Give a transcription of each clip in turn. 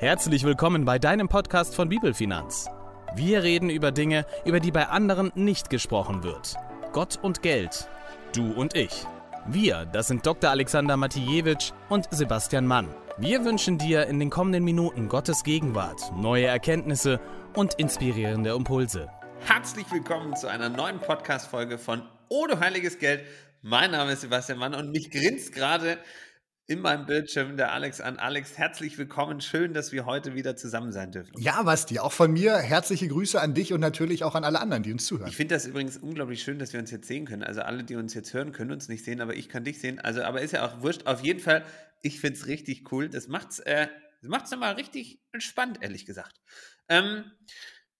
Herzlich willkommen bei deinem Podcast von Bibelfinanz. Wir reden über Dinge, über die bei anderen nicht gesprochen wird. Gott und Geld. Du und ich. Wir, das sind Dr. Alexander Matijewitsch und Sebastian Mann. Wir wünschen dir in den kommenden Minuten Gottes Gegenwart, neue Erkenntnisse und inspirierende Impulse. Herzlich willkommen zu einer neuen Podcast-Folge von Odo Heiliges Geld. Mein Name ist Sebastian Mann und mich grinst gerade in meinem Bildschirm der Alex an. Alex, herzlich willkommen. Schön, dass wir heute wieder zusammen sein dürfen. Ja, Basti, auch von mir herzliche Grüße an dich und natürlich auch an alle anderen, die uns zuhören. Ich finde das übrigens unglaublich schön, dass wir uns jetzt sehen können. Also alle, die uns jetzt hören, können uns nicht sehen, aber ich kann dich sehen. Also, aber ist ja auch wurscht. Auf jeden Fall, ich finde es richtig cool. Das macht's, äh, das macht's nochmal richtig entspannt, ehrlich gesagt. Ähm,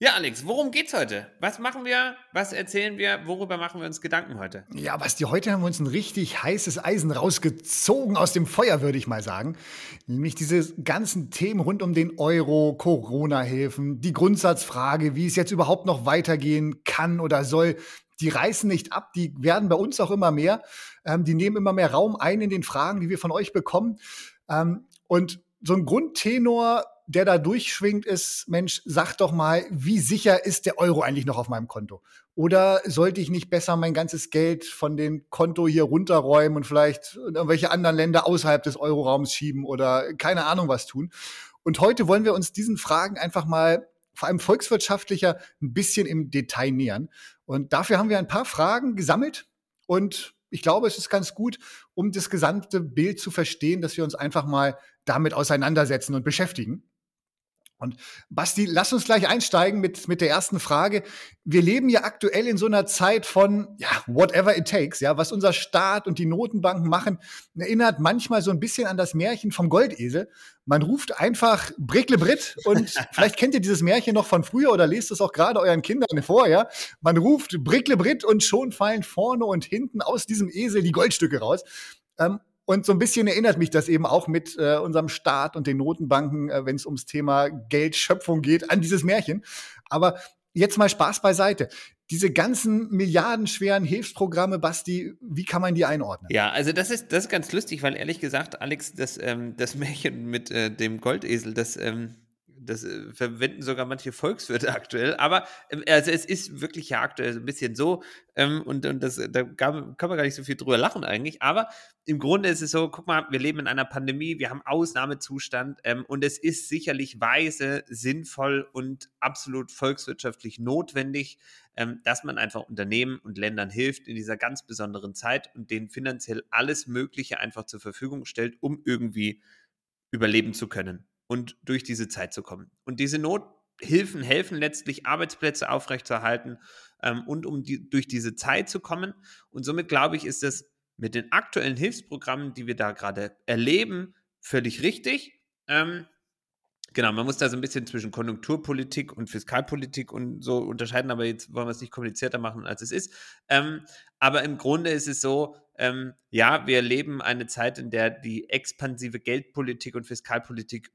ja, Alex, worum geht's heute? Was machen wir? Was erzählen wir? Worüber machen wir uns Gedanken heute? Ja, Basti, heute haben wir uns ein richtig heißes Eisen rausgezogen aus dem Feuer, würde ich mal sagen. Nämlich diese ganzen Themen rund um den Euro, Corona-Hilfen, die Grundsatzfrage, wie es jetzt überhaupt noch weitergehen kann oder soll. Die reißen nicht ab, die werden bei uns auch immer mehr. Ähm, die nehmen immer mehr Raum ein in den Fragen, die wir von euch bekommen. Ähm, und so ein Grundtenor der da durchschwingt, ist, Mensch, sag doch mal, wie sicher ist der Euro eigentlich noch auf meinem Konto? Oder sollte ich nicht besser mein ganzes Geld von dem Konto hier runterräumen und vielleicht in irgendwelche anderen Länder außerhalb des Euroraums schieben oder keine Ahnung was tun? Und heute wollen wir uns diesen Fragen einfach mal vor allem volkswirtschaftlicher ein bisschen im Detail nähern. Und dafür haben wir ein paar Fragen gesammelt und ich glaube, es ist ganz gut, um das gesamte Bild zu verstehen, dass wir uns einfach mal damit auseinandersetzen und beschäftigen. Und Basti, lass uns gleich einsteigen mit, mit der ersten Frage. Wir leben ja aktuell in so einer Zeit von, ja, whatever it takes, ja, was unser Staat und die Notenbanken machen, erinnert manchmal so ein bisschen an das Märchen vom Goldesel. Man ruft einfach Brickle Brit und vielleicht kennt ihr dieses Märchen noch von früher oder lest es auch gerade euren Kindern vor, ja. Man ruft Brickle Brit und schon fallen vorne und hinten aus diesem Esel die Goldstücke raus. Ähm, und so ein bisschen erinnert mich das eben auch mit äh, unserem Staat und den Notenbanken, äh, wenn es ums Thema Geldschöpfung geht, an dieses Märchen. Aber jetzt mal Spaß beiseite. Diese ganzen milliardenschweren Hilfsprogramme, Basti, wie kann man die einordnen? Ja, also das ist, das ist ganz lustig, weil ehrlich gesagt, Alex, das, ähm, das Märchen mit äh, dem Goldesel, das, ähm, das äh, verwenden sogar manche Volkswirte aktuell. Aber ähm, also es ist wirklich ja aktuell so ein bisschen so. Ähm, und und das, da kann, man gar nicht so viel drüber lachen eigentlich. Aber im Grunde ist es so, guck mal, wir leben in einer Pandemie, wir haben Ausnahmezustand ähm, und es ist sicherlich weise, sinnvoll und absolut volkswirtschaftlich notwendig, ähm, dass man einfach Unternehmen und Ländern hilft in dieser ganz besonderen Zeit und denen finanziell alles Mögliche einfach zur Verfügung stellt, um irgendwie überleben zu können und durch diese Zeit zu kommen. Und diese Nothilfen helfen letztlich, Arbeitsplätze aufrechtzuerhalten ähm, und um die, durch diese Zeit zu kommen. Und somit glaube ich, ist es mit den aktuellen Hilfsprogrammen, die wir da gerade erleben, völlig richtig. Ähm, Genau, man muss da so ein bisschen zwischen Konjunkturpolitik und Fiskalpolitik und so unterscheiden, aber jetzt wollen wir es nicht komplizierter machen, als es ist. Ähm, aber im Grunde ist es so, ähm, ja, wir erleben eine Zeit, in der die expansive Geldpolitik und Fiskalpolitik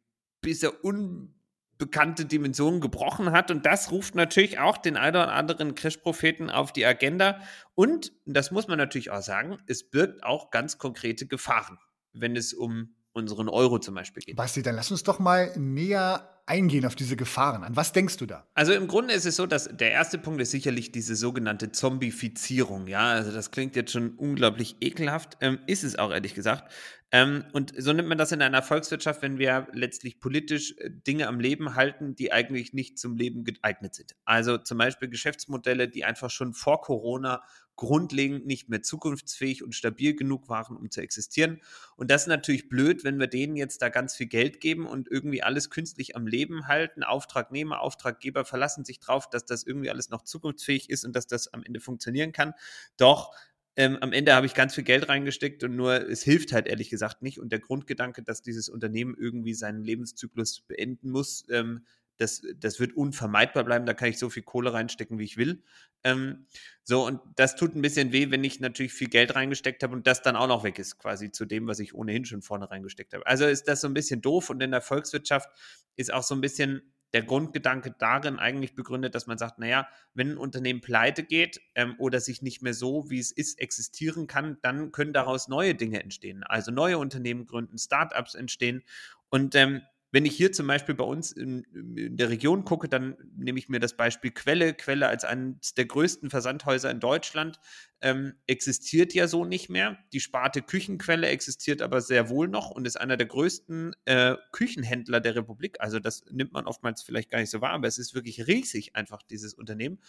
bisher unbekannte Dimensionen gebrochen hat. Und das ruft natürlich auch den einen oder anderen Crash-Propheten auf die Agenda. Und, das muss man natürlich auch sagen, es birgt auch ganz konkrete Gefahren, wenn es um unseren Euro zum Beispiel geht. Basti, dann lass uns doch mal näher eingehen auf diese Gefahren. An was denkst du da? Also im Grunde ist es so, dass der erste Punkt ist sicherlich diese sogenannte Zombifizierung. Ja, also das klingt jetzt schon unglaublich ekelhaft, ähm, ist es auch ehrlich gesagt. Ähm, und so nimmt man das in einer Volkswirtschaft, wenn wir letztlich politisch äh, Dinge am Leben halten, die eigentlich nicht zum Leben geeignet sind. Also zum Beispiel Geschäftsmodelle, die einfach schon vor Corona grundlegend nicht mehr zukunftsfähig und stabil genug waren, um zu existieren. Und das ist natürlich blöd, wenn wir denen jetzt da ganz viel Geld geben und irgendwie alles künstlich am Leben halten. Auftragnehmer, Auftraggeber verlassen sich drauf, dass das irgendwie alles noch zukunftsfähig ist und dass das am Ende funktionieren kann. Doch ähm, am Ende habe ich ganz viel Geld reingesteckt und nur es hilft halt ehrlich gesagt nicht. Und der Grundgedanke, dass dieses Unternehmen irgendwie seinen Lebenszyklus beenden muss, ähm, das, das wird unvermeidbar bleiben, da kann ich so viel Kohle reinstecken, wie ich will. Ähm, so, und das tut ein bisschen weh, wenn ich natürlich viel Geld reingesteckt habe und das dann auch noch weg ist, quasi zu dem, was ich ohnehin schon vorne reingesteckt habe. Also ist das so ein bisschen doof und in der Volkswirtschaft ist auch so ein bisschen der Grundgedanke darin eigentlich begründet, dass man sagt, naja, wenn ein Unternehmen pleite geht ähm, oder sich nicht mehr so, wie es ist, existieren kann, dann können daraus neue Dinge entstehen. Also neue Unternehmen gründen, Startups entstehen. Und ähm, wenn ich hier zum Beispiel bei uns in, in, der Region gucke, dann nehme ich mir das Beispiel Quelle. Quelle als eines der größten Versandhäuser in Deutschland ähm, existiert ja so nicht mehr. Die Sparte Küchenquelle existiert aber sehr wohl noch und ist einer der größten äh, Küchenhändler der Republik. Also das nimmt man oftmals vielleicht gar nicht so wahr, aber es ist wirklich riesig einfach, dieses Unternehmen.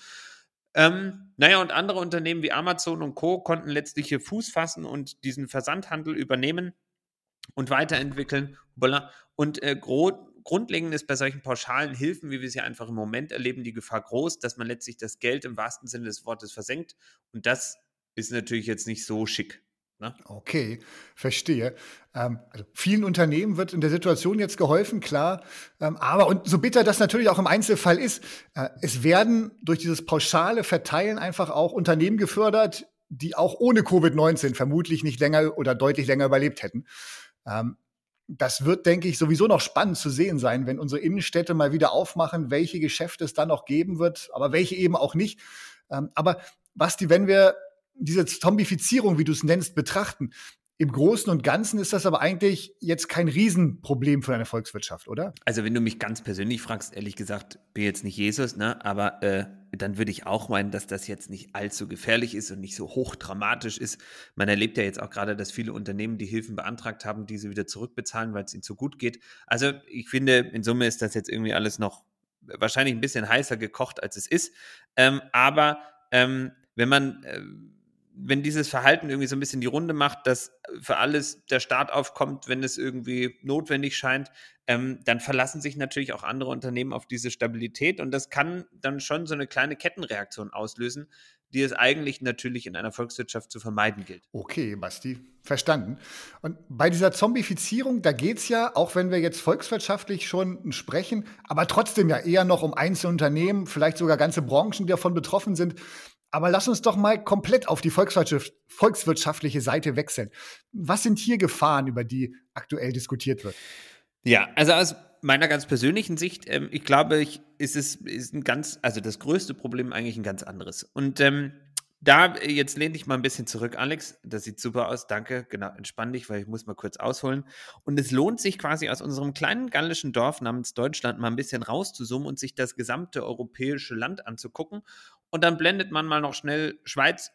Ähm, naja, und andere Unternehmen wie Amazon und Co. konnten letztlich hier Fuß fassen und diesen Versandhandel übernehmen und weiterentwickeln. Und äh, grundlegend ist bei solchen pauschalen Hilfen, wie wir sie einfach im Moment erleben, die Gefahr groß, dass man letztlich das Geld im wahrsten Sinne des Wortes versenkt. Und das ist natürlich jetzt nicht so schick. Ne? Okay, verstehe. Ähm, also vielen Unternehmen wird in der Situation jetzt geholfen, klar. Ähm, aber, und so bitter das natürlich auch im Einzelfall ist, äh, es werden durch dieses pauschale Verteilen einfach auch Unternehmen gefördert, die auch ohne Covid-19 vermutlich nicht länger oder deutlich länger überlebt hätten. Ähm, das wird, denke ich, sowieso noch spannend zu sehen sein, wenn unsere Innenstädte mal wieder aufmachen, welche Geschäfte es dann noch geben wird, aber welche eben auch nicht. Ähm, aber Basti, wenn wir diese Zombifizierung, wie du es nennst, betrachten. Im Großen und Ganzen ist das aber eigentlich jetzt kein Riesenproblem für eine Volkswirtschaft, oder? Also wenn du mich ganz persönlich fragst, ehrlich gesagt, bin jetzt nicht Jesus, ne? aber äh, dann würde ich auch meinen, dass das jetzt nicht allzu gefährlich ist und nicht so hochdramatisch ist. Man erlebt ja jetzt auch gerade, dass viele Unternehmen, die Hilfen beantragt haben, diese wieder zurückbezahlen, weil es ihnen zu gut geht. Also ich finde, in Summe ist das jetzt irgendwie alles noch wahrscheinlich ein bisschen heißer gekocht, als es ist. Ähm, aber ähm, wenn man... Äh, wenn dieses Verhalten irgendwie so ein bisschen die Runde macht, dass für alles der Staat aufkommt, wenn es irgendwie notwendig scheint, ähm, dann verlassen sich natürlich auch andere Unternehmen auf diese Stabilität und das kann dann schon so eine kleine Kettenreaktion auslösen, die es eigentlich natürlich in einer Volkswirtschaft zu vermeiden gilt. Okay, Basti, verstanden. Und bei dieser Zombifizierung, da geht es ja, auch wenn wir jetzt volkswirtschaftlich schon sprechen, aber trotzdem ja eher noch um einzelne Unternehmen, vielleicht sogar ganze Branchen, die davon betroffen sind. Aber lass uns doch mal komplett auf die volkswirtschaftliche Seite wechseln. Was sind hier Gefahren, über die aktuell diskutiert wird? Ja, also aus meiner ganz persönlichen Sicht, ähm, ich glaube, ich, ist es ist ein ganz, also das größte Problem eigentlich ein ganz anderes. Und ähm, da, äh, jetzt lehne ich mal ein bisschen zurück, Alex. Das sieht super aus. Danke. Genau, entspann dich, weil ich muss mal kurz ausholen. Und es lohnt sich quasi aus unserem kleinen gallischen Dorf namens Deutschland mal ein bisschen rauszuzoomen und sich das gesamte europäische Land anzugucken. Und dann blendet man mal noch schnell Schweiz,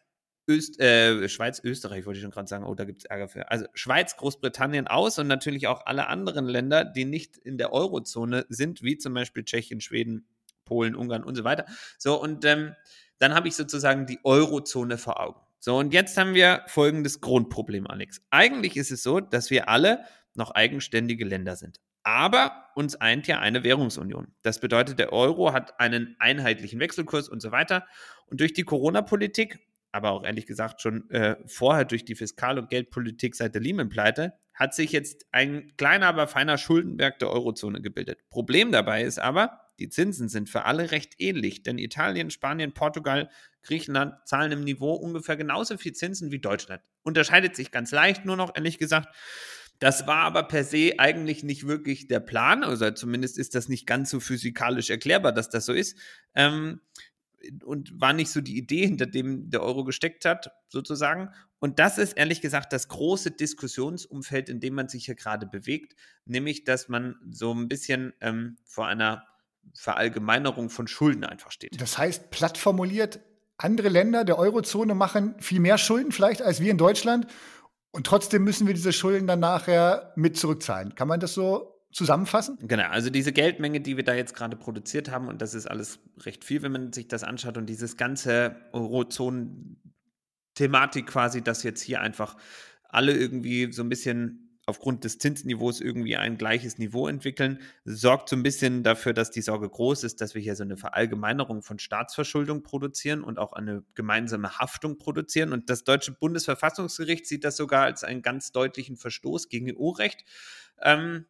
Öst, äh, Schweiz, Österreich, wollte ich schon gerade sagen, oh, da gibt es Ärger für. Also Schweiz, Großbritannien aus und natürlich auch alle anderen Länder, die nicht in der Eurozone sind, wie zum Beispiel Tschechien, Schweden, Polen, Ungarn und so weiter. So, und ähm, dann habe ich sozusagen die Eurozone vor Augen. So, und jetzt haben wir folgendes Grundproblem, Alex. Eigentlich ist es so, dass wir alle noch eigenständige Länder sind. Aber uns eint ja eine Währungsunion. Das bedeutet, der Euro hat einen einheitlichen Wechselkurs und so weiter. Und durch die Corona-Politik, aber auch ehrlich gesagt schon äh, vorher durch die Fiskal- und Geldpolitik seit der Lehman-Pleite, hat sich jetzt ein kleiner, aber feiner Schuldenberg der Eurozone gebildet. Problem dabei ist aber, die Zinsen sind für alle recht ähnlich, denn Italien, Spanien, Portugal, Griechenland zahlen im Niveau ungefähr genauso viel Zinsen wie Deutschland. Unterscheidet sich ganz leicht, nur noch ehrlich gesagt. Das war aber per se eigentlich nicht wirklich der Plan, also zumindest ist das nicht ganz so physikalisch erklärbar, dass das so ist. Ähm, und war nicht so die Idee, hinter dem der Euro gesteckt hat, sozusagen. Und das ist ehrlich gesagt das große Diskussionsumfeld, in dem man sich hier gerade bewegt, nämlich dass man so ein bisschen ähm, vor einer Verallgemeinerung von Schulden einfach steht. Das heißt, platt formuliert, andere Länder der Eurozone machen viel mehr Schulden vielleicht als wir in Deutschland und trotzdem müssen wir diese Schulden dann nachher mit zurückzahlen. Kann man das so zusammenfassen? Genau, also diese Geldmenge, die wir da jetzt gerade produziert haben, und das ist alles recht viel, wenn man sich das anschaut, und dieses ganze Eurozonen-Thematik quasi, dass jetzt hier einfach alle irgendwie so ein bisschen aufgrund des Zinsniveaus irgendwie ein gleiches Niveau entwickeln, sorgt so ein bisschen dafür, dass die Sorge groß ist, dass wir hier so eine Verallgemeinerung von Staatsverschuldung produzieren und auch eine gemeinsame Haftung produzieren. Und das deutsche Bundesverfassungsgericht sieht das sogar als einen ganz deutlichen Verstoß gegen EU-Recht. Ähm,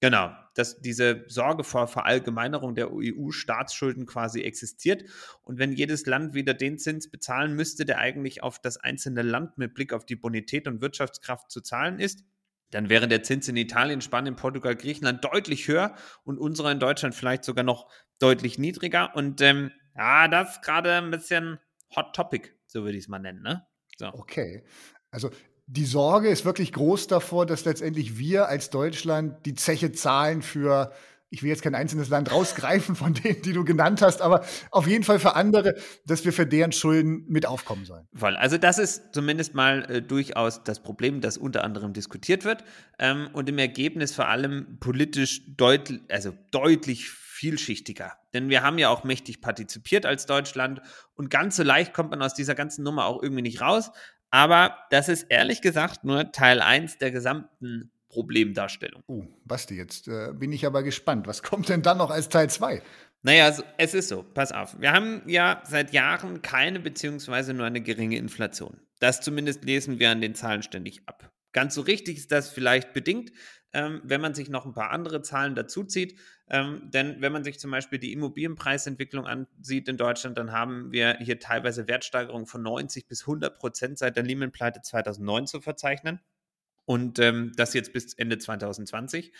Genau, dass diese Sorge vor Verallgemeinerung der EU-Staatsschulden quasi existiert. Und wenn jedes Land wieder den Zins bezahlen müsste, der eigentlich auf das einzelne Land mit Blick auf die Bonität und Wirtschaftskraft zu zahlen ist, dann wäre der Zins in Italien, Spanien, Portugal, Griechenland deutlich höher und unserer in Deutschland vielleicht sogar noch deutlich niedriger. Und ähm, ja, das gerade ein bisschen Hot Topic, so würde ich es mal nennen. Ne? So. Okay. Also die Sorge ist wirklich groß davor, dass letztendlich wir als Deutschland die Zeche zahlen für ich will jetzt kein einzelnes Land rausgreifen von denen, die du genannt hast, aber auf jeden Fall für andere, dass wir für deren Schulden mit aufkommen sollen. Voll. Also das ist zumindest mal äh, durchaus das Problem, das unter anderem diskutiert wird ähm, und im Ergebnis vor allem politisch deutlich, also deutlich vielschichtiger. Denn wir haben ja auch mächtig partizipiert als Deutschland und ganz so leicht kommt man aus dieser ganzen Nummer auch irgendwie nicht raus. Aber das ist ehrlich gesagt nur Teil 1 der gesamten Problemdarstellung. Uh, Basti, jetzt äh, bin ich aber gespannt. Was kommt denn dann noch als Teil 2? Naja, es ist so, pass auf. Wir haben ja seit Jahren keine beziehungsweise nur eine geringe Inflation. Das zumindest lesen wir an den Zahlen ständig ab. Ganz so richtig ist das vielleicht bedingt, ähm, wenn man sich noch ein paar andere Zahlen dazuzieht. Ähm, denn wenn man sich zum Beispiel die Immobilienpreisentwicklung ansieht in Deutschland, dann haben wir hier teilweise Wertsteigerungen von 90 bis 100 Prozent seit der Lehman-Pleite 2009 zu verzeichnen und ähm, das jetzt bis Ende 2020.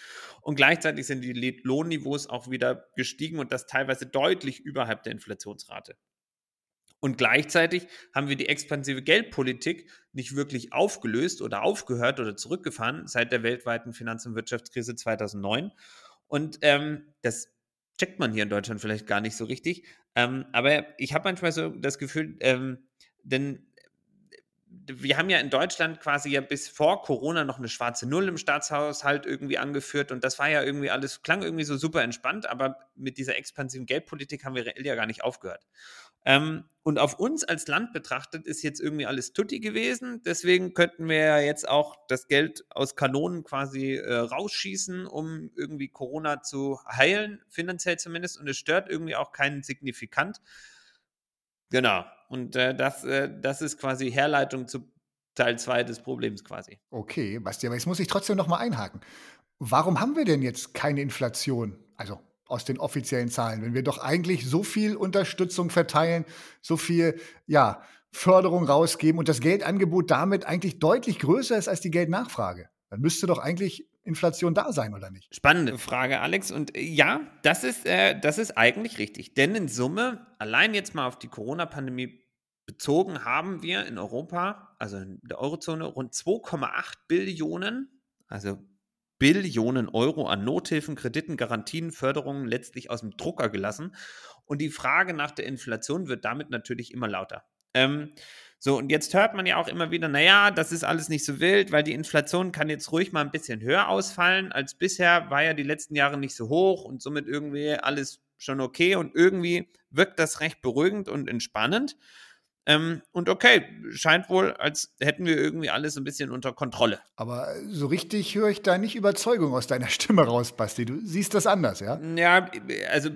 Und gleichzeitig sind die Lohnniveaus auch wieder gestiegen und das teilweise deutlich überhalb der Inflationsrate. Und gleichzeitig haben wir die expansive Geldpolitik nicht wirklich aufgelöst oder aufgehört oder zurückgefahren seit der weltweiten Finanz- und Wirtschaftskrise 2009. Und ähm, das checkt man hier in Deutschland vielleicht gar nicht so richtig. Ähm, aber ich habe manchmal so das Gefühl, ähm, denn wir haben ja in Deutschland quasi ja bis vor Corona noch eine schwarze Null im Staatshaushalt irgendwie angeführt und das war ja irgendwie alles, klang irgendwie so super entspannt, aber mit dieser expansiven Geldpolitik haben wir reell ja gar nicht aufgehört. Ähm, und auf uns als Land betrachtet ist jetzt irgendwie alles tutti gewesen, deswegen könnten wir ja jetzt auch das Geld aus Kanonen quasi äh, rausschießen, um irgendwie Corona zu heilen, finanziell zumindest, und es stört irgendwie auch keinen signifikant. Genau. Und äh, das, äh, das ist quasi Herleitung zu Teil 2 des Problems quasi. Okay, Basti, aber jetzt muss ich trotzdem noch mal einhaken. Warum haben wir denn jetzt keine Inflation? Also aus den offiziellen Zahlen, wenn wir doch eigentlich so viel Unterstützung verteilen, so viel ja, Förderung rausgeben und das Geldangebot damit eigentlich deutlich größer ist als die Geldnachfrage. Dann müsste doch eigentlich Inflation da sein, oder nicht? Spannende Frage, Alex. Und äh, ja, das ist, äh, das ist eigentlich richtig. Denn in Summe, allein jetzt mal auf die Corona-Pandemie bezogen, haben wir in Europa, also in der Eurozone, rund 2,8 Billionen, also Billionen Euro an Nothilfen, Krediten, Garantien, Förderungen letztlich aus dem Drucker gelassen. Und die Frage nach der Inflation wird damit natürlich immer lauter. Ähm, so, und jetzt hört man ja auch immer wieder, naja, das ist alles nicht so wild, weil die Inflation kann jetzt ruhig mal ein bisschen höher ausfallen als bisher, war ja die letzten Jahre nicht so hoch und somit irgendwie alles schon okay und irgendwie wirkt das recht beruhigend und entspannend. Ähm, und okay, scheint wohl, als hätten wir irgendwie alles ein bisschen unter Kontrolle. Aber so richtig höre ich da nicht Überzeugung aus deiner Stimme raus, Basti. Du siehst das anders, ja? Ja, also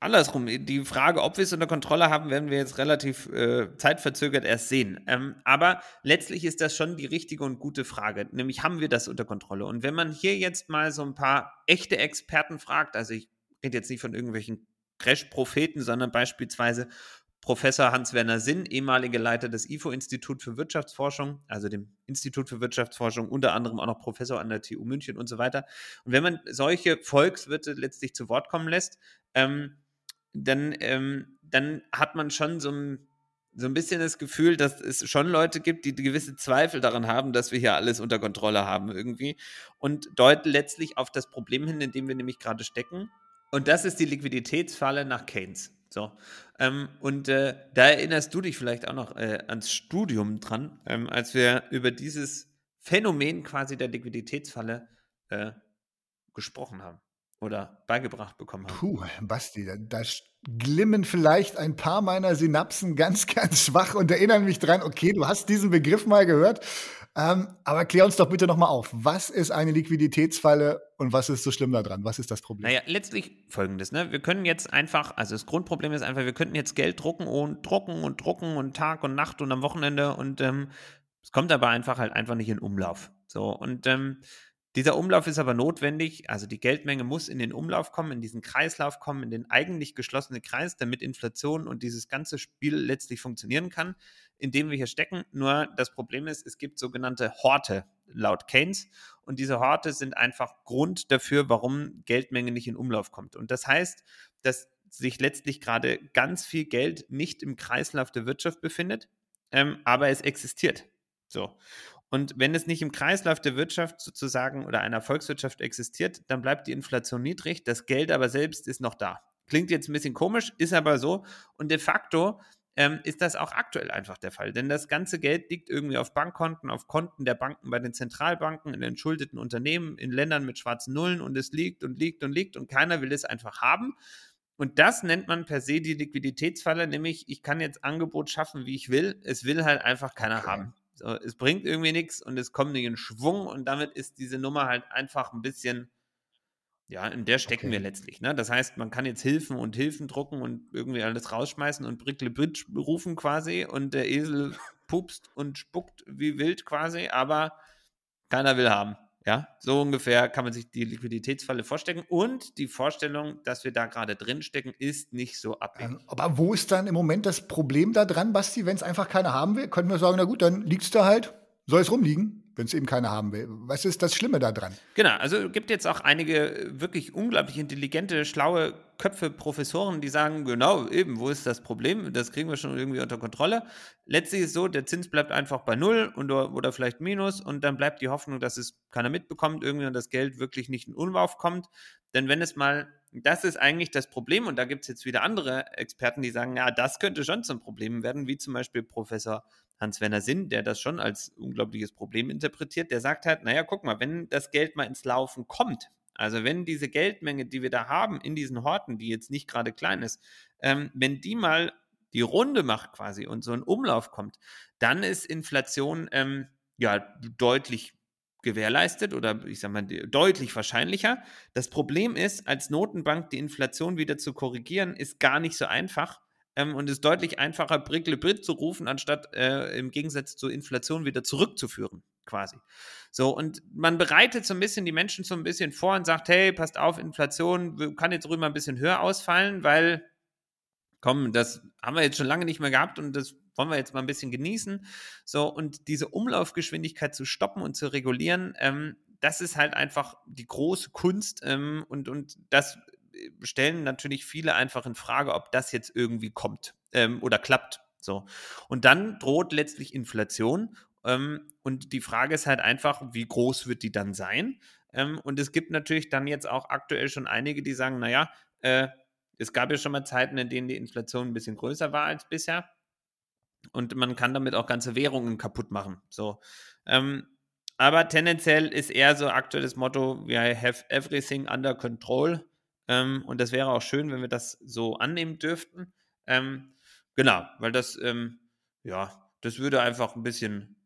andersrum. Die Frage, ob wir es unter Kontrolle haben, werden wir jetzt relativ äh, zeitverzögert erst sehen. Ähm, aber letztlich ist das schon die richtige und gute Frage. Nämlich, haben wir das unter Kontrolle? Und wenn man hier jetzt mal so ein paar echte Experten fragt, also ich rede jetzt nicht von irgendwelchen Crash-Propheten, sondern beispielsweise Professor Hans-Werner Sinn, ehemaliger Leiter des IFO-Institut für Wirtschaftsforschung, also dem Institut für Wirtschaftsforschung, unter anderem auch noch Professor an der TU München und so weiter. Und wenn man solche Volkswirte letztlich zu Wort kommen lässt, ähm, dann, ähm, dann hat man schon so ein, so ein bisschen das Gefühl, dass es schon Leute gibt, die gewisse Zweifel daran haben, dass wir hier alles unter Kontrolle haben irgendwie und deuten letztlich auf das Problem hin, in dem wir nämlich gerade stecken. Und das ist die Liquiditätsfalle nach Keynes. So. Ähm, und äh, da erinnerst du dich vielleicht auch noch äh, ans Studium dran, ähm, als wir über dieses Phänomen quasi der Liquiditätsfalle äh, gesprochen haben oder beigebracht bekommen haben. Puh, Basti, da, da glimmen vielleicht ein paar meiner Synapsen ganz, ganz schwach und erinnern mich dran, okay, du hast diesen Begriff mal gehört, ähm, aber klär uns doch bitte nochmal auf. Was ist eine Liquiditätsfalle und was ist so schlimm daran? Was ist das Problem? Naja, letztlich folgendes. Ne? Wir können jetzt einfach, also das Grundproblem ist einfach, wir könnten jetzt Geld drucken und drucken und drucken und Tag und Nacht und am Wochenende und ähm, es kommt aber einfach halt einfach nicht in Umlauf. So, und ähm, dieser Umlauf ist aber notwendig, also die Geldmenge muss in den Umlauf kommen, in diesen Kreislauf kommen, in den eigentlich geschlossenen Kreis, damit Inflation und dieses ganze Spiel letztlich funktionieren kann, in dem wir hier stecken. Nur das Problem ist, es gibt sogenannte Horte laut Keynes und diese Horte sind einfach Grund dafür, warum Geldmenge nicht in Umlauf kommt. Und das heißt, dass sich letztlich gerade ganz viel Geld nicht im Kreislauf der Wirtschaft befindet, ähm, aber es existiert. So. Und wenn es nicht im Kreislauf der Wirtschaft sozusagen oder einer Volkswirtschaft existiert, dann bleibt die Inflation niedrig, das Geld aber selbst ist noch da. Klingt jetzt ein bisschen komisch, ist aber so. Und de facto ähm, ist das auch aktuell einfach der Fall. Denn das ganze Geld liegt irgendwie auf Bankkonten, auf Konten der Banken bei den Zentralbanken, in entschuldeten Unternehmen, in Ländern mit schwarzen Nullen und es liegt und liegt und liegt und keiner will es einfach haben. Und das nennt man per se die Liquiditätsfalle, nämlich ich kann jetzt Angebot schaffen, wie ich will. Es will halt einfach keiner okay. haben. So, es bringt irgendwie nichts und es kommt nicht in Schwung und damit ist diese Nummer halt einfach ein bisschen, ja, in der stecken okay. wir letztlich. Ne? Das heißt, man kann jetzt Hilfen und Hilfen drucken und irgendwie alles rausschmeißen und Brickle Bridge rufen quasi und der Esel pupst und spuckt wie wild quasi, aber keiner will haben. Ja, so ungefähr kann man sich die Liquiditätsfalle vorstellen. Und die Vorstellung, dass wir da gerade drin stecken, ist nicht so abwegig. Ähm, aber wo ist dann im Moment das Problem da dran, Basti, wenn es einfach keiner haben will? Können wir sagen, na gut, dann liegt es da halt, soll es rumliegen? Wenn es eben keiner haben will. Was ist das Schlimme daran? Genau, also es gibt jetzt auch einige wirklich unglaublich intelligente, schlaue Köpfe, Professoren, die sagen, genau, eben, wo ist das Problem? Das kriegen wir schon irgendwie unter Kontrolle. Letztlich ist es so, der Zins bleibt einfach bei Null und, oder vielleicht Minus und dann bleibt die Hoffnung, dass es keiner mitbekommt irgendwie und das Geld wirklich nicht in Umlauf kommt. Denn wenn es mal, das ist eigentlich das Problem und da gibt es jetzt wieder andere Experten, die sagen, ja, das könnte schon zum Problem werden, wie zum Beispiel Professor Hans-Werner Sinn, der das schon als unglaubliches Problem interpretiert, der sagt halt, naja, guck mal, wenn das Geld mal ins Laufen kommt, also wenn diese Geldmenge, die wir da haben in diesen Horten, die jetzt nicht gerade klein ist, ähm, wenn die mal die Runde macht quasi und so ein Umlauf kommt, dann ist Inflation ähm, ja deutlich gewährleistet oder ich sage mal deutlich wahrscheinlicher. Das Problem ist, als Notenbank die Inflation wieder zu korrigieren, ist gar nicht so einfach, ähm, und ist deutlich einfacher, Brickle Brit zu rufen, anstatt äh, im Gegensatz zur Inflation wieder zurückzuführen, quasi. So, und man bereitet so ein bisschen die Menschen so ein bisschen vor und sagt, hey, passt auf, Inflation kann jetzt rüber ein bisschen höher ausfallen, weil, komm, das haben wir jetzt schon lange nicht mehr gehabt und das wollen wir jetzt mal ein bisschen genießen. So, und diese Umlaufgeschwindigkeit zu stoppen und zu regulieren, ähm, das ist halt einfach die große Kunst ähm, und, und das stellen natürlich viele einfach in Frage, ob das jetzt irgendwie kommt ähm, oder klappt. So. Und dann droht letztlich Inflation. Ähm, und die Frage ist halt einfach, wie groß wird die dann sein? Ähm, und es gibt natürlich dann jetzt auch aktuell schon einige, die sagen, naja, äh, es gab ja schon mal Zeiten, in denen die Inflation ein bisschen größer war als bisher. Und man kann damit auch ganze Währungen kaputt machen. So. Ähm, aber tendenziell ist eher so aktuelles Motto, we have everything under control. Ähm, und das wäre auch schön, wenn wir das so annehmen dürften. Ähm, genau, weil das, ähm, ja, das würde einfach ein bisschen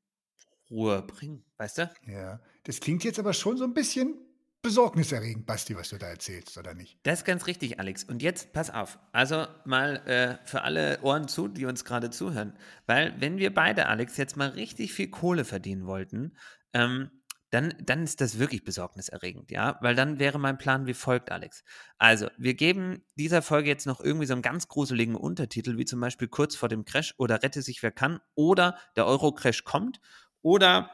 Ruhe bringen, weißt du? Ja, das klingt jetzt aber schon so ein bisschen besorgniserregend, Basti, was du da erzählst, oder nicht? Das ist ganz richtig, Alex. Und jetzt pass auf. Also mal äh, für alle Ohren zu, die uns gerade zuhören. Weil wenn wir beide, Alex, jetzt mal richtig viel Kohle verdienen wollten, ähm, dann, dann ist das wirklich besorgniserregend, ja, weil dann wäre mein Plan wie folgt, Alex. Also, wir geben dieser Folge jetzt noch irgendwie so einen ganz gruseligen Untertitel, wie zum Beispiel kurz vor dem Crash oder Rette sich wer kann oder der Euro-Crash kommt oder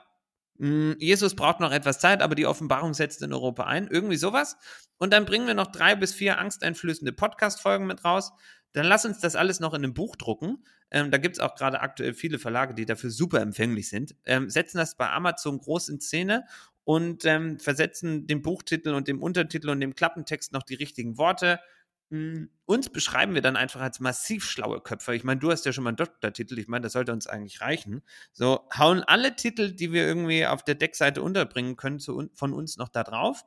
mh, hm, Jesus braucht noch etwas Zeit, aber die Offenbarung setzt in Europa ein, irgendwie sowas. Und dann bringen wir noch drei bis vier angsteinflößende Podcast-Folgen mit raus. Dann lass uns das alles noch in einem Buch drucken. Ähm, da gibt es auch gerade aktuell viele Verlage, die dafür super empfänglich sind. Ähm, setzen das bei Amazon groß in Szene und ähm, versetzen dem Buchtitel und dem Untertitel und dem Klappentext noch die richtigen Worte. Mhm. Uns beschreiben wir dann einfach als massiv schlaue Köpfe. Ich meine, du hast ja schon mal einen Doktortitel. Ich meine, das sollte uns eigentlich reichen. So, hauen alle Titel, die wir irgendwie auf der Deckseite unterbringen können, zu, von uns noch da drauf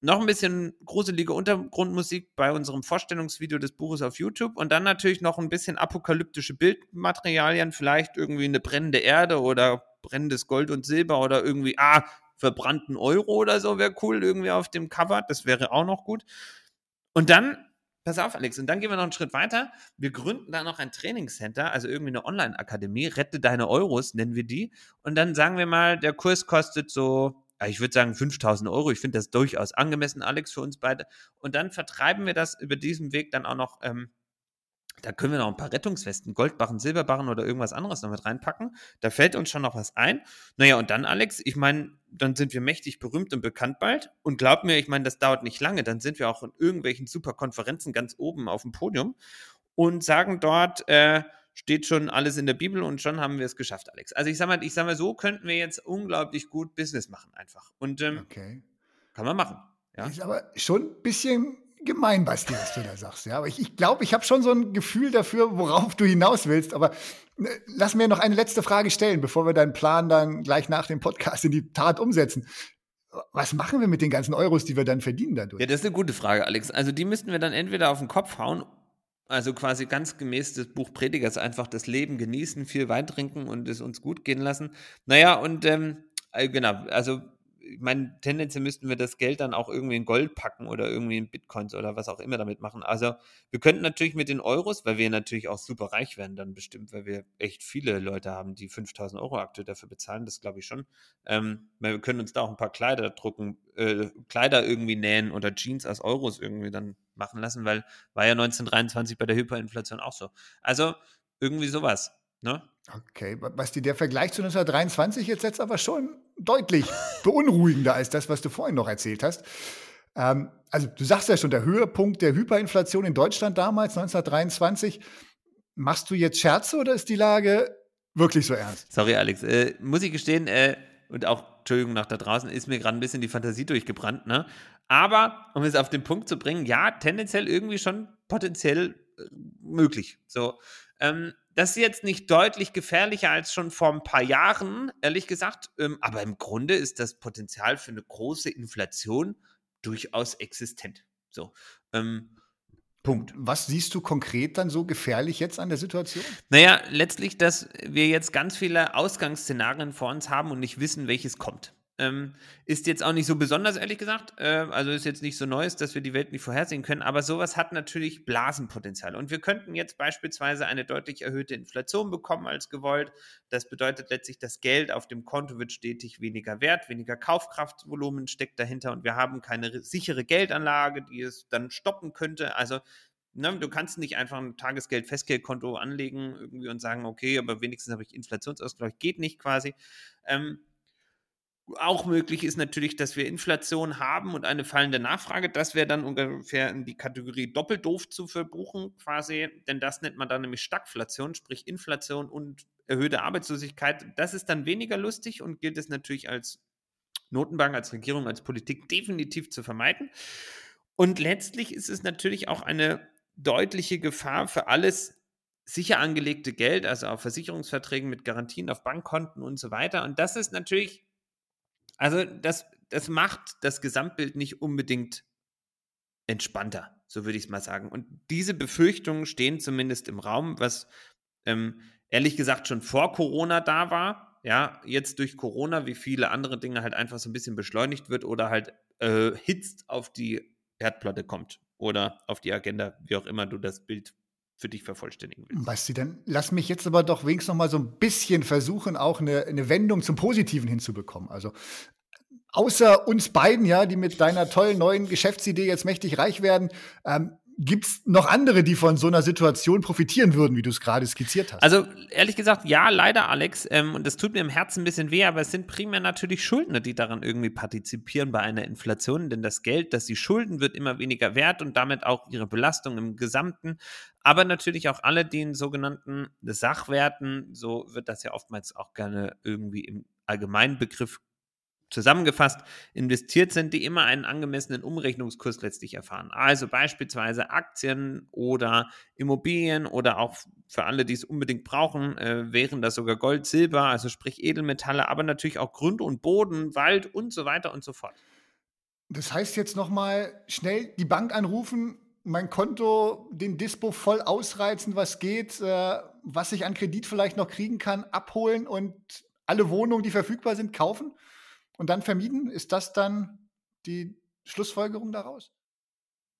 noch ein bisschen gruselige Untergrundmusik bei unserem Vorstellungsvideo des Buches auf YouTube und dann natürlich noch ein bisschen apokalyptische Bildmaterialien, vielleicht irgendwie eine brennende Erde oder brennendes Gold und Silber oder irgendwie, ah, verbrannten Euro oder so wäre cool irgendwie auf dem Cover, das wäre auch noch gut. Und dann, pass auf, Alex, und dann gehen wir noch einen Schritt weiter. Wir gründen da noch ein Trainingscenter, also irgendwie eine Online-Akademie, Rette deine Euros nennen wir die. Und dann sagen wir mal, der Kurs kostet so ich würde sagen 5000 Euro. Ich finde das durchaus angemessen, Alex, für uns beide. Und dann vertreiben wir das über diesen Weg dann auch noch. Ähm, da können wir noch ein paar Rettungswesten, Goldbarren, Silberbarren oder irgendwas anderes noch mit reinpacken. Da fällt uns schon noch was ein. Naja, und dann, Alex, ich meine, dann sind wir mächtig berühmt und bekannt bald. Und glaub mir, ich meine, das dauert nicht lange. Dann sind wir auch in irgendwelchen super Konferenzen ganz oben auf dem Podium und sagen dort, äh, steht schon alles in der Bibel und schon haben wir es geschafft, Alex. Also ich sag mal, ich sag mal, so könnten wir jetzt unglaublich gut Business machen einfach. Und ähm, Okay. kann man machen. Ja? Ist aber schon ein bisschen gemein, Basti, was du da sagst. Ja, aber ich glaube, ich, glaub, ich habe schon so ein Gefühl dafür, worauf du hinaus willst. Aber äh, lass mir noch eine letzte Frage stellen, bevor wir deinen Plan dann gleich nach dem Podcast in die Tat umsetzen. Was machen wir mit den ganzen Euros, die wir dann verdienen dadurch? Ja, das ist eine gute Frage, Alex. Also die müssten wir dann entweder auf den Kopf hauen, also quasi ganz gemäß des Buch Predigers einfach das Leben genießen, viel Wein trinken und es uns gut gehen lassen. Naja, und ähm, äh, genau, also ich meine, tendenziell müssten wir das Geld dann auch irgendwie in Gold packen oder irgendwie in Bitcoins oder was auch immer damit machen. Also wir könnten natürlich mit den Euros, weil wir natürlich auch super reich werden dann bestimmt, weil wir echt viele Leute haben, die 5000 Euro aktuell dafür bezahlen, das glaube ich schon. Ähm, wir können uns da auch ein paar Kleider drucken, äh, Kleider irgendwie nähen oder Jeans aus Euros irgendwie dann machen lassen, weil war ja 1923 bei der Hyperinflation auch so. Also irgendwie sowas. Ne? Okay, Basti, der Vergleich zu 1923 jetzt jetzt aber schon deutlich beunruhigender als das, was du vorhin noch erzählt hast. Ähm, also du sagst ja schon, der Höhepunkt der Hyperinflation in Deutschland damals, 1923. Machst du jetzt Scherze oder ist die Lage wirklich so ernst? Sorry, Alex. Äh, muss ich gestehen, äh, und auch, Entschuldigung, nach da draußen ist mir gerade ein bisschen die Fantasie durchgebrannt, ne? Aber, um es auf den Punkt zu bringen, ja, tendenziell irgendwie schon potenziell äh, möglich. So, ähm, das ist jetzt nicht deutlich gefährlicher als schon vor ein paar Jahren, ehrlich gesagt. Ähm, aber im Grunde ist das Potenzial für eine große Inflation durchaus existent. So. Ähm, Punkt. Was siehst du konkret dann so gefährlich jetzt an der Situation? Naja, letztlich, dass wir jetzt ganz viele Ausgangsszenarien vor uns haben und nicht wissen, welches kommt. Ähm, ist jetzt auch nicht so besonders, ehrlich gesagt. Äh, also ist jetzt nicht so Neues, dass wir die Welt nicht vorhersehen können. Aber sowas hat natürlich Blasenpotenzial. Und wir könnten jetzt beispielsweise eine deutlich erhöhte Inflation bekommen als gewollt. Das bedeutet letztlich, das Geld auf dem Konto wird stetig weniger wert, weniger Kaufkraftvolumen steckt dahinter und wir haben keine sichere Geldanlage, die es dann stoppen könnte. Also Ne, du kannst nicht einfach ein Tagesgeld-Festgeldkonto anlegen irgendwie und sagen, okay, aber wenigstens habe ich Inflationsausgleich. Geht nicht quasi. Ähm, auch möglich ist natürlich, dass wir Inflation haben und eine fallende Nachfrage. Das wäre dann ungefähr in die Kategorie doppelt doof zu verbuchen, quasi, denn das nennt man dann nämlich Stagflation, sprich Inflation und erhöhte Arbeitslosigkeit. Das ist dann weniger lustig und gilt es natürlich als Notenbank, als Regierung, als Politik definitiv zu vermeiden. Und letztlich ist es natürlich auch eine deutliche Gefahr für alles sicher angelegte Geld, also auf Versicherungsverträgen mit Garantien auf Bankkonten und so weiter. Und das ist natürlich also das, das macht das Gesamtbild nicht unbedingt entspannter, so würde ich es mal sagen. Und diese Befürchtungen stehen zumindest im Raum, was ähm, ehrlich gesagt schon vor Corona da war. Ja, jetzt durch Corona, wie viele andere Dinge halt einfach so ein bisschen beschleunigt wird oder halt äh, hitzt auf die Erdplatte kommt oder auf die Agenda, wie auch immer du das Bild für dich vervollständigen willst. Basti, dann lass mich jetzt aber doch wenigstens noch mal so ein bisschen versuchen, auch eine, eine Wendung zum Positiven hinzubekommen. Also außer uns beiden, ja, die mit deiner tollen neuen Geschäftsidee jetzt mächtig reich werden, ähm, Gibt es noch andere, die von so einer Situation profitieren würden, wie du es gerade skizziert hast? Also ehrlich gesagt, ja, leider, Alex. Ähm, und das tut mir im Herzen ein bisschen weh, aber es sind primär natürlich Schuldner, die daran irgendwie partizipieren bei einer Inflation. Denn das Geld, das sie schulden, wird immer weniger wert und damit auch ihre Belastung im Gesamten. Aber natürlich auch alle, die in sogenannten Sachwerten, so wird das ja oftmals auch gerne irgendwie im allgemeinen Begriff zusammengefasst investiert sind, die immer einen angemessenen Umrechnungskurs letztlich erfahren. Also beispielsweise Aktien oder Immobilien oder auch für alle, die es unbedingt brauchen, äh, wären das sogar Gold, Silber, also sprich Edelmetalle, aber natürlich auch Grund und Boden, Wald und so weiter und so fort. Das heißt jetzt nochmal schnell die Bank anrufen, mein Konto, den Dispo voll ausreizen, was geht, äh, was ich an Kredit vielleicht noch kriegen kann, abholen und alle Wohnungen, die verfügbar sind, kaufen? Und dann vermieden? Ist das dann die Schlussfolgerung daraus?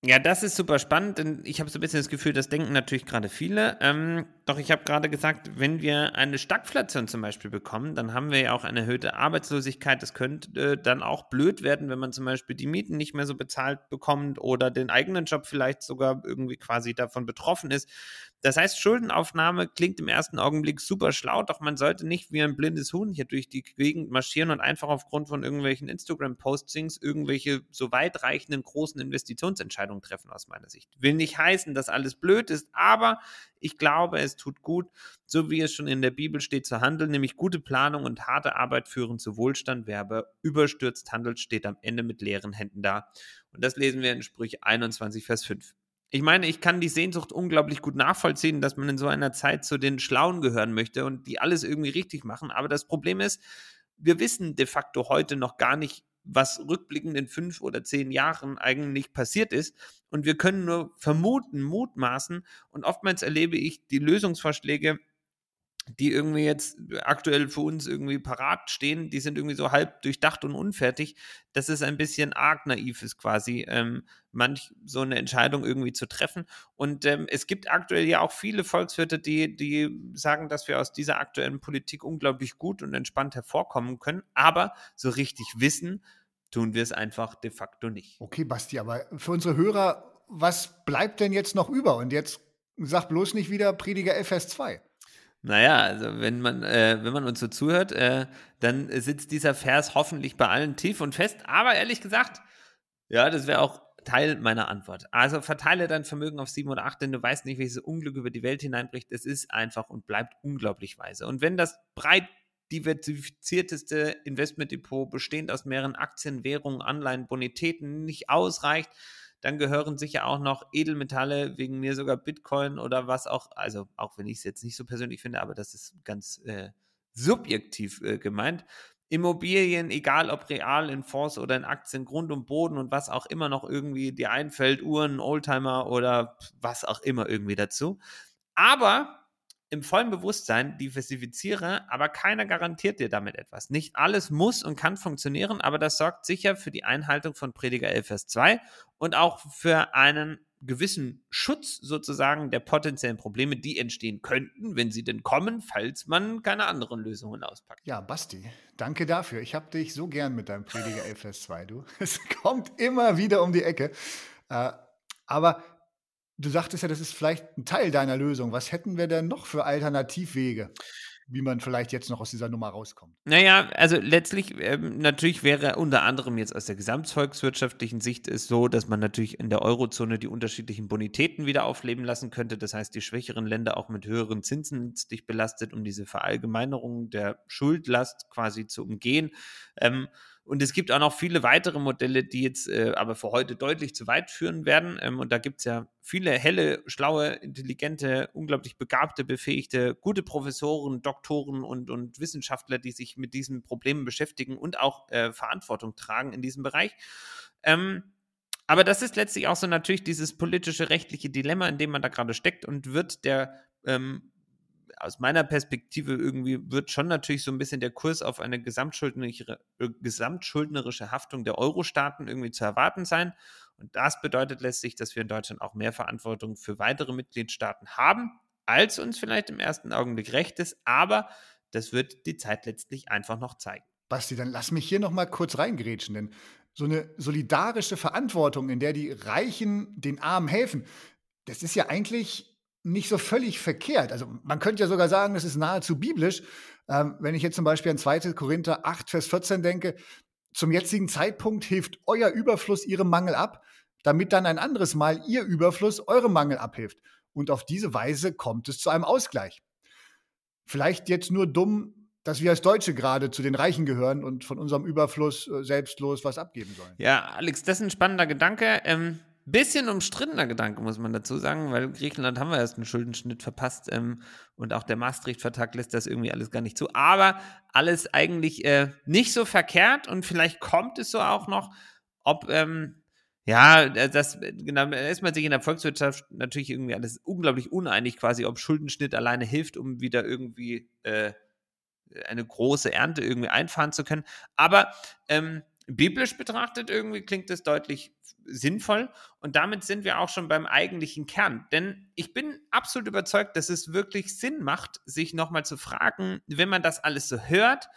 Ja, das ist super spannend, denn ich habe so ein bisschen das Gefühl, das denken natürlich gerade viele. Ähm, doch ich habe gerade gesagt, wenn wir eine Stagflation zum Beispiel bekommen, dann haben wir ja auch eine erhöhte Arbeitslosigkeit. Das könnte äh, dann auch blöd werden, wenn man zum Beispiel die Mieten nicht mehr so bezahlt bekommt oder den eigenen Job vielleicht sogar irgendwie quasi davon betroffen ist. Das heißt, Schuldenaufnahme klingt im ersten Augenblick super schlau, doch man sollte nicht wie ein blindes Huhn hier durch die Gegend marschieren und einfach aufgrund von irgendwelchen Instagram-Postings irgendwelche so weitreichenden großen Investitionsentscheidungen treffen, aus meiner Sicht. Will nicht heißen, dass alles blöd ist, aber ich glaube, es tut gut, so wie es schon in der Bibel steht, zu handeln, nämlich gute Planung und harte Arbeit führen zu Wohlstand. Wer aber überstürzt handelt, steht am Ende mit leeren Händen da. Und das lesen wir in Sprüche 21, Vers 5. Ich meine, ich kann die Sehnsucht unglaublich gut nachvollziehen, dass man in so einer Zeit zu den Schlauen gehören möchte und die alles irgendwie richtig machen. Aber das Problem ist, wir wissen de facto heute noch gar nicht, was rückblickend in fünf oder zehn Jahren eigentlich passiert ist. Und wir können nur vermuten, mutmaßen. Und oftmals erlebe ich die Lösungsvorschläge die irgendwie jetzt aktuell für uns irgendwie parat stehen, die sind irgendwie so halb durchdacht und unfertig, dass es ein bisschen arg naiv ist quasi, ähm, manch so eine Entscheidung irgendwie zu treffen. Und ähm, es gibt aktuell ja auch viele Volkswirte, die, die sagen, dass wir aus dieser aktuellen Politik unglaublich gut und entspannt hervorkommen können, aber so richtig wissen tun wir es einfach de facto nicht. Okay, Basti, aber für unsere Hörer, was bleibt denn jetzt noch über? Und jetzt sag bloß nicht wieder Prediger FS2. Naja, also wenn man, äh, wenn man uns so zuhört, äh, dann sitzt dieser Vers hoffentlich bei allen tief und fest. Aber ehrlich gesagt, ja, das wäre auch Teil meiner Antwort. Also verteile dein Vermögen auf sieben oder acht, denn du weißt nicht, welches Unglück über die Welt hineinbricht. Es ist einfach und bleibt unglaublich weise. Und wenn das breit diversifizierteste Investmentdepot bestehend aus mehreren Aktien, Währungen, Anleihen, Bonitäten nicht ausreicht, dann gehören sicher auch noch Edelmetalle, wegen mir sogar Bitcoin oder was auch, also auch wenn ich es jetzt nicht so persönlich finde, aber das ist ganz äh, subjektiv äh, gemeint. Immobilien, egal ob real in Fonds oder in Aktien, Grund und Boden und was auch immer noch irgendwie dir einfällt, Uhren, Oldtimer oder was auch immer irgendwie dazu. Aber im vollen Bewusstsein diversifiziere, aber keiner garantiert dir damit etwas. Nicht alles muss und kann funktionieren, aber das sorgt sicher für die Einhaltung von Prediger 11, Vers 2 und auch für einen gewissen Schutz sozusagen der potenziellen Probleme, die entstehen könnten, wenn sie denn kommen, falls man keine anderen Lösungen auspackt. Ja, Basti, danke dafür. Ich habe dich so gern mit deinem Prediger 11, Vers 2, du. Es kommt immer wieder um die Ecke. Äh, aber Du sagtest ja, das ist vielleicht ein Teil deiner Lösung. Was hätten wir denn noch für Alternativwege, wie man vielleicht jetzt noch aus dieser Nummer rauskommt? Naja, also letztlich ähm, natürlich wäre unter anderem jetzt aus der gesamtvolkswirtschaftlichen Sicht es so, dass man natürlich in der Eurozone die unterschiedlichen Bonitäten wieder aufleben lassen könnte. Das heißt, die schwächeren Länder auch mit höheren Zinsen dich belastet, um diese Verallgemeinerung der Schuldlast quasi zu umgehen. Ähm, und es gibt auch noch viele weitere Modelle, die jetzt äh, aber für heute deutlich zu weit führen werden. Ähm, und da gibt es ja viele helle, schlaue, intelligente, unglaublich begabte, befähigte, gute Professoren, Doktoren und, und Wissenschaftler, die sich mit diesen Problemen beschäftigen und auch äh, Verantwortung tragen in diesem Bereich. Ähm, aber das ist letztlich auch so natürlich dieses politische, rechtliche Dilemma, in dem man da gerade steckt und wird der ähm, aus meiner Perspektive irgendwie wird schon natürlich so ein bisschen der Kurs auf eine gesamtschuldnerische, äh, gesamtschuldnerische Haftung der Euro-Staaten irgendwie zu erwarten sein. Und das bedeutet letztlich, dass wir in Deutschland auch mehr Verantwortung für weitere Mitgliedstaaten haben, als uns vielleicht im ersten Augenblick recht ist. Aber das wird die Zeit letztlich einfach noch zeigen. Basti, dann lass mich hier noch mal kurz reingrätschen, denn so eine solidarische Verantwortung, in der die Reichen den Armen helfen, das ist ja eigentlich nicht so völlig verkehrt. Also man könnte ja sogar sagen, das ist nahezu biblisch. Ähm, wenn ich jetzt zum Beispiel an 2. Korinther 8, Vers 14 denke, zum jetzigen Zeitpunkt hilft euer Überfluss ihrem Mangel ab, damit dann ein anderes Mal ihr Überfluss eurem Mangel abhilft. Und auf diese Weise kommt es zu einem Ausgleich. Vielleicht jetzt nur dumm, dass wir als Deutsche gerade zu den Reichen gehören und von unserem Überfluss äh, selbstlos was abgeben sollen. Ja, Alex, das ist ein spannender Gedanke. Ähm, Bisschen umstrittener Gedanke, muss man dazu sagen, weil Griechenland haben wir erst einen Schuldenschnitt verpasst ähm, und auch der Maastricht-Vertrag lässt das irgendwie alles gar nicht zu. Aber alles eigentlich äh, nicht so verkehrt und vielleicht kommt es so auch noch, ob, ähm, ja, das, genau, da ist man sich in der Volkswirtschaft natürlich irgendwie alles unglaublich uneinig, quasi, ob Schuldenschnitt alleine hilft, um wieder irgendwie äh, eine große Ernte irgendwie einfahren zu können. Aber ähm, biblisch betrachtet irgendwie klingt es deutlich sinnvoll und damit sind wir auch schon beim eigentlichen Kern. Denn ich bin absolut überzeugt, dass es wirklich Sinn macht, sich nochmal zu fragen, wenn man das alles so hört,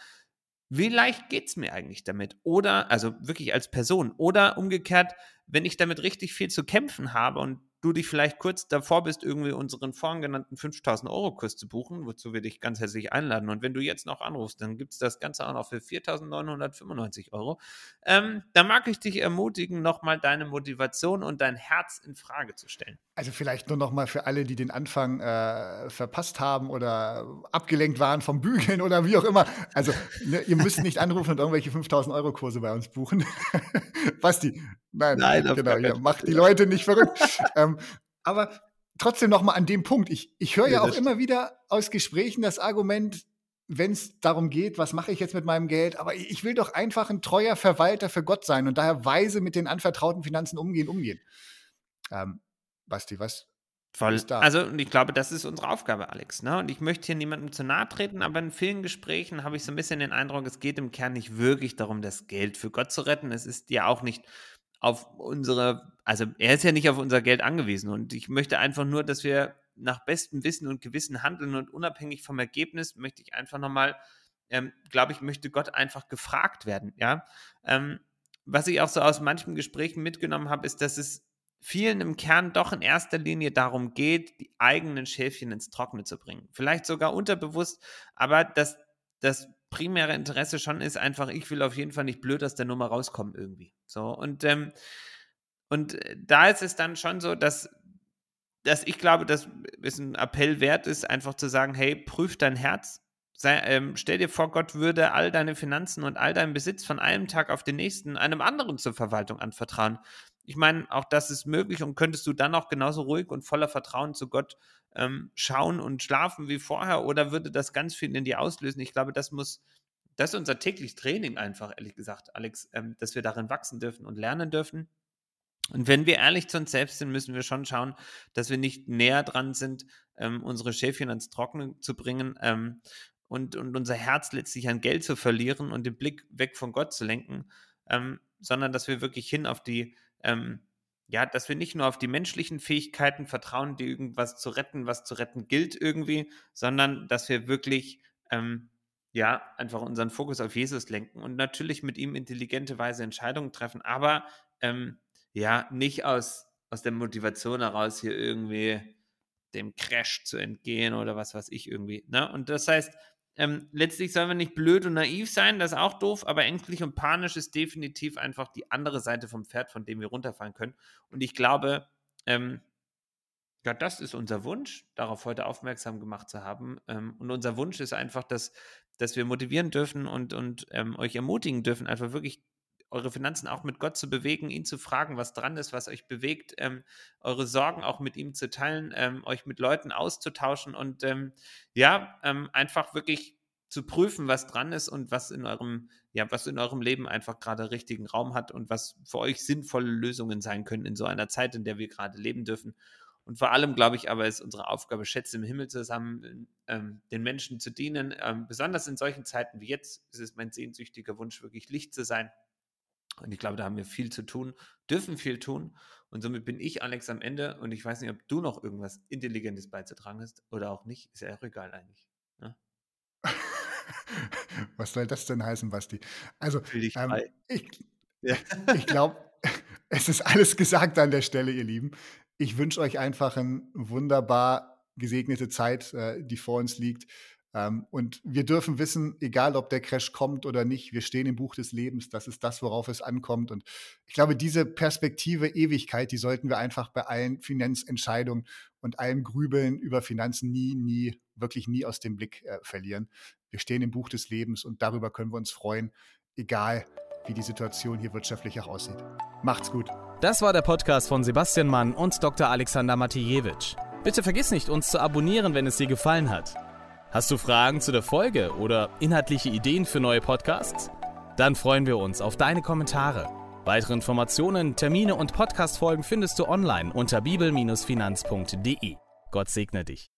wie leicht geht es mir eigentlich damit? Oder, also wirklich als Person, oder umgekehrt, wenn ich damit richtig viel zu kämpfen habe und du dich vielleicht kurz davor bist, irgendwie unseren vorhin genannten 5000 Euro Kurs zu buchen, wozu wir dich ganz herzlich einladen. Und wenn du jetzt noch anrufst, dann gibt es das Ganze auch noch für 4995 Euro. Ähm, da mag ich dich ermutigen, nochmal deine Motivation und dein Herz in Frage zu stellen. Also vielleicht nur nochmal für alle, die den Anfang äh, verpasst haben oder abgelenkt waren vom Bügeln oder wie auch immer. Also ne, ihr müsst nicht anrufen und irgendwelche 5000 Euro Kurse bei uns buchen. Basti, nein, nein genau, ja, macht die Leute nicht verrückt. ähm, aber trotzdem noch mal an dem Punkt. Ich, ich höre ja, ja auch immer wieder aus Gesprächen das Argument, wenn es darum geht, was mache ich jetzt mit meinem Geld, aber ich will doch einfach ein treuer Verwalter für Gott sein und daher weise mit den anvertrauten Finanzen umgehen, umgehen. Ähm, Basti, was Voll. Also, und ich glaube, das ist unsere Aufgabe, Alex. Ne? Und ich möchte hier niemandem zu nahe treten, aber in vielen Gesprächen habe ich so ein bisschen den Eindruck, es geht im Kern nicht wirklich darum, das Geld für Gott zu retten. Es ist ja auch nicht auf unsere, also er ist ja nicht auf unser Geld angewiesen. Und ich möchte einfach nur, dass wir nach bestem Wissen und Gewissen handeln und unabhängig vom Ergebnis möchte ich einfach nochmal, ähm, glaube ich, möchte Gott einfach gefragt werden. Ja. Ähm, was ich auch so aus manchen Gesprächen mitgenommen habe, ist, dass es vielen im Kern doch in erster Linie darum geht, die eigenen Schäfchen ins Trockene zu bringen. Vielleicht sogar unterbewusst, aber das, das primäre Interesse schon ist einfach, ich will auf jeden Fall nicht blöd aus der Nummer rauskommen irgendwie. So, und, ähm, und äh, da ist es dann schon so, dass, dass ich glaube, dass es ein Appell wert ist, einfach zu sagen, hey, prüf dein Herz, Sei, ähm, stell dir vor, Gott würde all deine Finanzen und all deinen Besitz von einem Tag auf den nächsten einem anderen zur Verwaltung anvertrauen. Ich meine, auch das ist möglich und könntest du dann auch genauso ruhig und voller Vertrauen zu Gott ähm, schauen und schlafen wie vorher oder würde das ganz viel in dir auslösen? Ich glaube, das muss, das ist unser tägliches Training einfach, ehrlich gesagt, Alex, ähm, dass wir darin wachsen dürfen und lernen dürfen. Und wenn wir ehrlich zu uns selbst sind, müssen wir schon schauen, dass wir nicht näher dran sind, ähm, unsere Schäfchen ans Trockene zu bringen ähm, und, und unser Herz letztlich an Geld zu verlieren und den Blick weg von Gott zu lenken, ähm, sondern dass wir wirklich hin auf die, ähm, ja, dass wir nicht nur auf die menschlichen Fähigkeiten vertrauen, die irgendwas zu retten, was zu retten gilt irgendwie, sondern dass wir wirklich, ähm, ja, einfach unseren Fokus auf Jesus lenken und natürlich mit ihm intelligente Weise Entscheidungen treffen, aber ähm, ja, nicht aus, aus der Motivation heraus hier irgendwie dem Crash zu entgehen oder was weiß ich irgendwie. Ne? Und das heißt, ähm, letztlich sollen wir nicht blöd und naiv sein, das ist auch doof, aber ängstlich und panisch ist definitiv einfach die andere Seite vom Pferd, von dem wir runterfallen können. Und ich glaube, ähm, ja, das ist unser Wunsch, darauf heute aufmerksam gemacht zu haben. Ähm, und unser Wunsch ist einfach, dass, dass wir motivieren dürfen und, und ähm, euch ermutigen dürfen, einfach wirklich eure Finanzen auch mit Gott zu bewegen, ihn zu fragen, was dran ist, was euch bewegt, ähm, eure Sorgen auch mit ihm zu teilen, ähm, euch mit Leuten auszutauschen und ähm, ja, ähm, einfach wirklich zu prüfen, was dran ist und was in eurem, ja, was in eurem Leben einfach gerade richtigen Raum hat und was für euch sinnvolle Lösungen sein können in so einer Zeit, in der wir gerade leben dürfen. Und vor allem, glaube ich, aber ist unsere Aufgabe, Schätze im Himmel zusammen ähm, den Menschen zu dienen. Ähm, besonders in solchen Zeiten wie jetzt ist es mein sehnsüchtiger Wunsch, wirklich Licht zu sein und ich glaube, da haben wir viel zu tun, dürfen viel tun. Und somit bin ich, Alex, am Ende. Und ich weiß nicht, ob du noch irgendwas Intelligentes beizutragen hast oder auch nicht. Ist ja auch egal eigentlich. Ne? Was soll das denn heißen, Basti? Also, ähm, ich, ja. ich glaube, es ist alles gesagt an der Stelle, ihr Lieben. Ich wünsche euch einfach eine wunderbar gesegnete Zeit, äh, die vor uns liegt. Ähm, und wir dürfen wissen, egal ob der Crash kommt oder nicht, wir stehen im Buch des Lebens. Das ist das, worauf es ankommt. Und ich glaube, diese Perspektive Ewigkeit, die sollten wir einfach bei allen Finanzentscheidungen und allem Grübeln über Finanzen nie, nie, wirklich nie aus dem Blick äh, verlieren. Wir stehen im Buch des Lebens und darüber können wir uns freuen, egal wie die Situation hier wirtschaftlich auch aussieht. Macht's gut. Das war der Podcast von Sebastian Mann und Dr. Alexander Matijewitsch. Bitte vergiss nicht, uns zu abonnieren, wenn es dir gefallen hat. Hast du Fragen zu der Folge oder inhaltliche Ideen für neue Podcasts? Dann freuen wir uns auf deine Kommentare. Weitere Informationen, Termine und Podcastfolgen findest du online unter bibel-finanz.de. Gott segne dich.